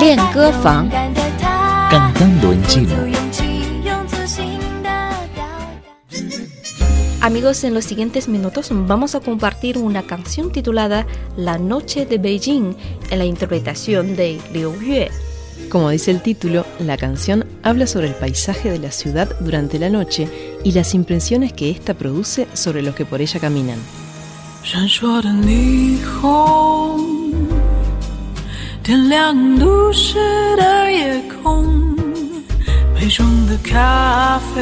练歌房。 Cantando en chino. Amigos, en los siguientes minutos vamos a compartir una canción titulada La Noche de Beijing en la interpretación de Liu Yue. Como dice el título, la canción habla sobre el paisaje de la ciudad durante la noche y las impresiones que ésta produce sobre los que por ella caminan. 点亮都市的夜空，杯中的咖啡，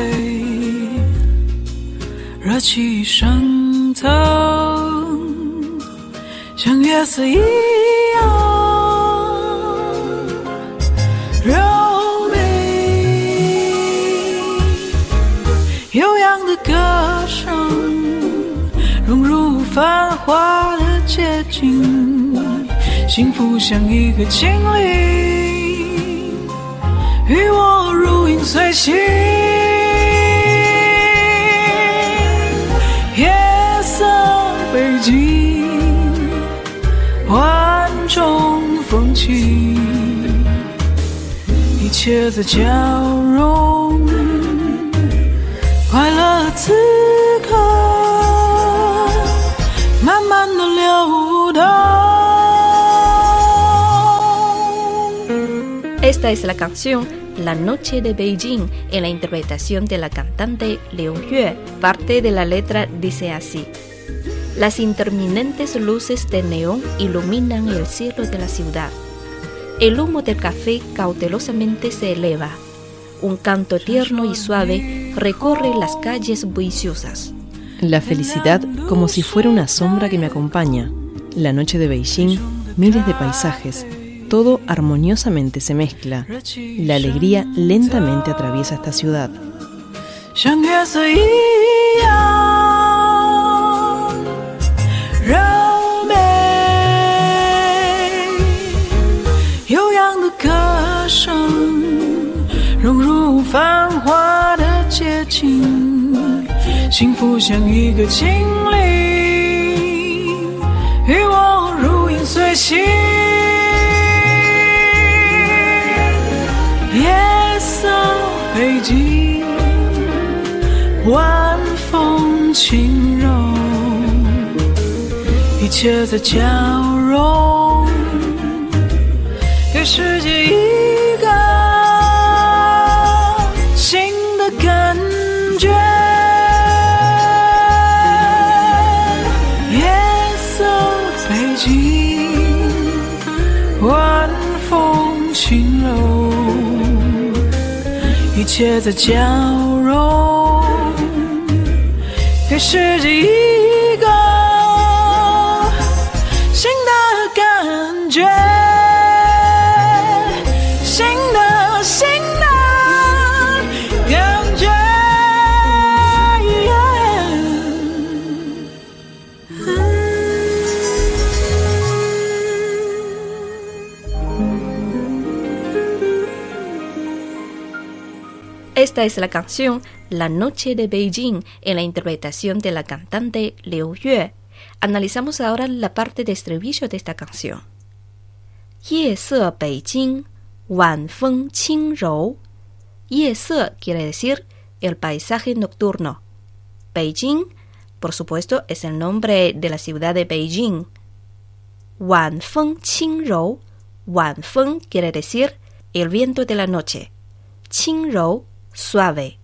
热气升腾，像月色一样柔美，悠扬的歌声。融入繁华的街景，幸福像一个精灵，与我如影随形。夜色北京，万种风情，一切在交融，快乐此 Esta es la canción La Noche de Beijing en la interpretación de la cantante Liu Yue. Parte de la letra dice así. Las interminentes luces de neón iluminan el cielo de la ciudad. El humo del café cautelosamente se eleva. Un canto tierno y suave recorre las calles bulliciosas. La felicidad como si fuera una sombra que me acompaña. La noche de Beijing, miles de paisajes, todo armoniosamente se mezcla. La alegría lentamente atraviesa esta ciudad. 晚风轻柔，一切在交融，给世界一个新的感觉。夜色北京，晚风轻柔，一切在交融。给世界一个新的感觉，新的新的感觉。Esta es la canción La Noche de Beijing en la interpretación de la cantante Liu Yue. Analizamos ahora la parte de estribillo de esta canción. 夜色北京，晚风轻柔。夜色 quiere decir el paisaje nocturno. Beijing, por supuesto, es el nombre de la ciudad de Beijing. 晚风轻柔，晚风 quiere decir el viento de la noche. 轻柔 suave.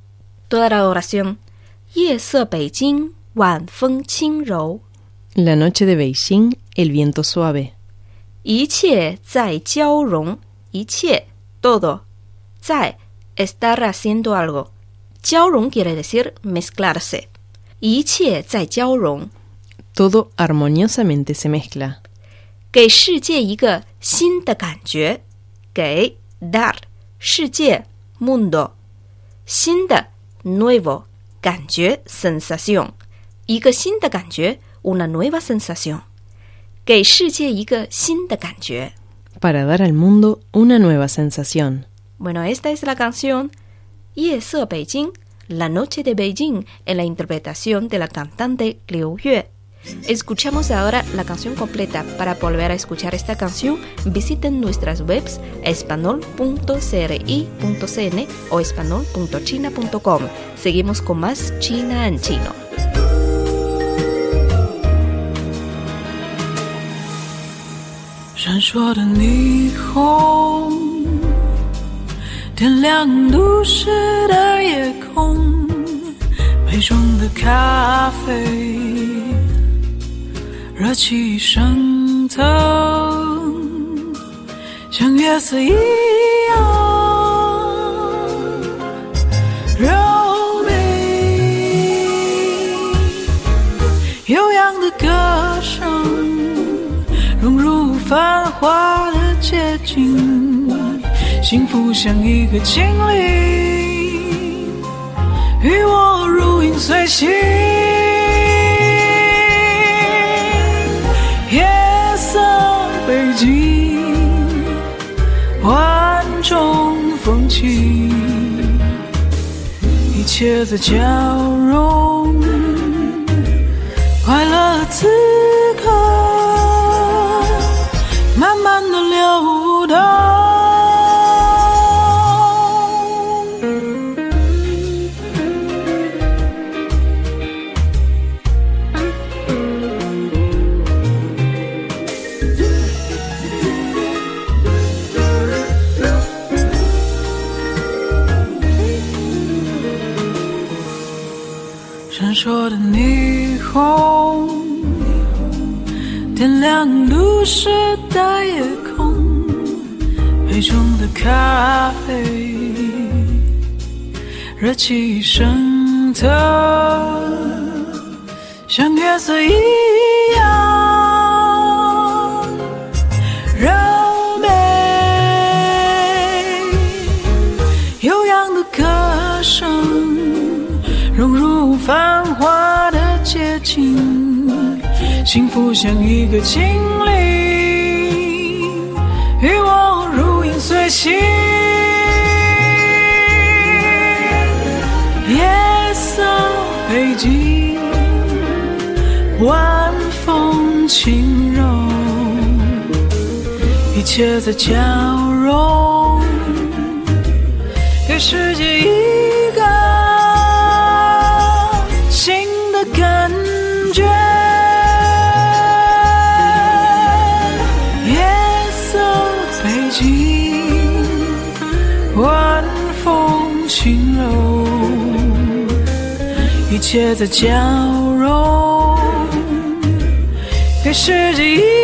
Toda la oración. 夜色北京，晚风轻柔。 La noche de Beijing, el viento suave. 一切在交融，一切 todo 在 estar haciendo algo。交融 quiere decir mezclarse。一切在交融， Todo armoniosamente se mezcla. 给世界一个新的感觉。给 dar 世界 mundo 新的 nuevo 感觉 sensación 一个新的感觉 una nueva sensación 给世界一个新的感觉。 Para dar al mundo una nueva sensación. Bueno, esta es la canción 夜色北京 La noche de Beijing en la interpretación de la cantante Liu Yue. Escuchamos ahora la canción completa. Para volver a escuchar esta canción, visiten nuestras webs espanol.cri.cn o espanol.china.com. Seguimos con más China en chino. 热气升腾，像月色一样柔美。悠扬的歌声，融入繁华的街景，幸福像一个精灵。与我如影随形，一切在交融，快乐此刻慢慢的流闪烁的霓虹，点亮都市的夜空。杯中的咖啡，热气升腾，像月色一样繁华的街景，幸福像一个精灵，与我如影随形。夜色北京，晚风轻柔，一切在交融，给世界一一切在交融，给世界一